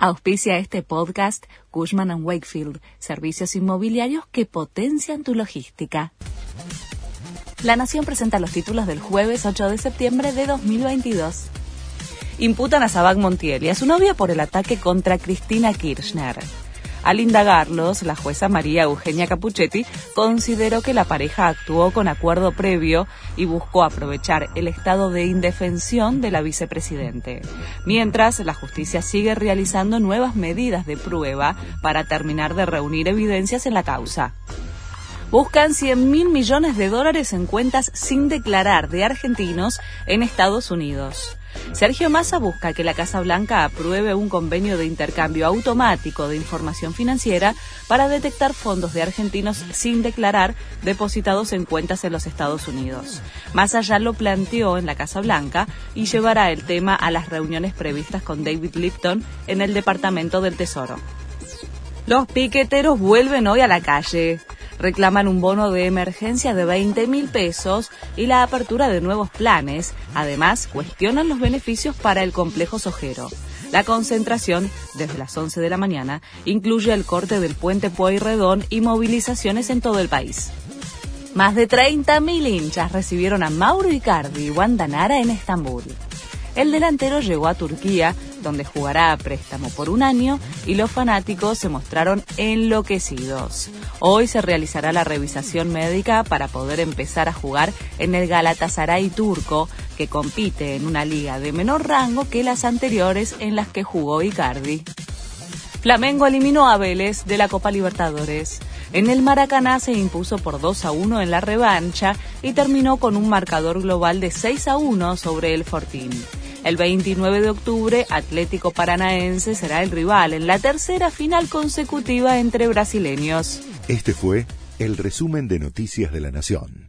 Auspicia este podcast Cushman ⁇ Wakefield, servicios inmobiliarios que potencian tu logística. La Nación presenta los títulos del jueves 8 de septiembre de 2022. Imputan a Sabag Montiel y a su novia por el ataque contra Cristina Kirchner. Al indagarlos, la jueza María Eugenia Capuchetti consideró que la pareja actuó con acuerdo previo y buscó aprovechar el estado de indefensión de la vicepresidente. Mientras, la justicia sigue realizando nuevas medidas de prueba para terminar de reunir evidencias en la causa buscan 100 mil millones de dólares en cuentas sin declarar de argentinos en Estados Unidos. Sergio Massa busca que la Casa Blanca apruebe un convenio de intercambio automático de información financiera para detectar fondos de argentinos sin declarar depositados en cuentas en los Estados Unidos. Massa ya lo planteó en la Casa Blanca y llevará el tema a las reuniones previstas con David Lipton en el Departamento del Tesoro. Los piqueteros vuelven hoy a la calle reclaman un bono de emergencia de 20 mil pesos y la apertura de nuevos planes. Además, cuestionan los beneficios para el complejo sojero. La concentración, desde las 11 de la mañana, incluye el corte del puente Pueyrredón y movilizaciones en todo el país. Más de 30.000 hinchas recibieron a Mauro Icardi y Wanda Nara en Estambul. El delantero llegó a Turquía, donde jugará a préstamo por un año, y los fanáticos se mostraron enloquecidos. Hoy se realizará la revisación médica para poder empezar a jugar en el Galatasaray turco, que compite en una liga de menor rango que las anteriores en las que jugó Icardi. Flamengo eliminó a Vélez de la Copa Libertadores. En el Maracaná se impuso por 2 a 1 en la revancha y terminó con un marcador global de 6 a 1 sobre el Fortín. El 29 de octubre, Atlético Paranaense será el rival en la tercera final consecutiva entre brasileños. Este fue el resumen de Noticias de la Nación.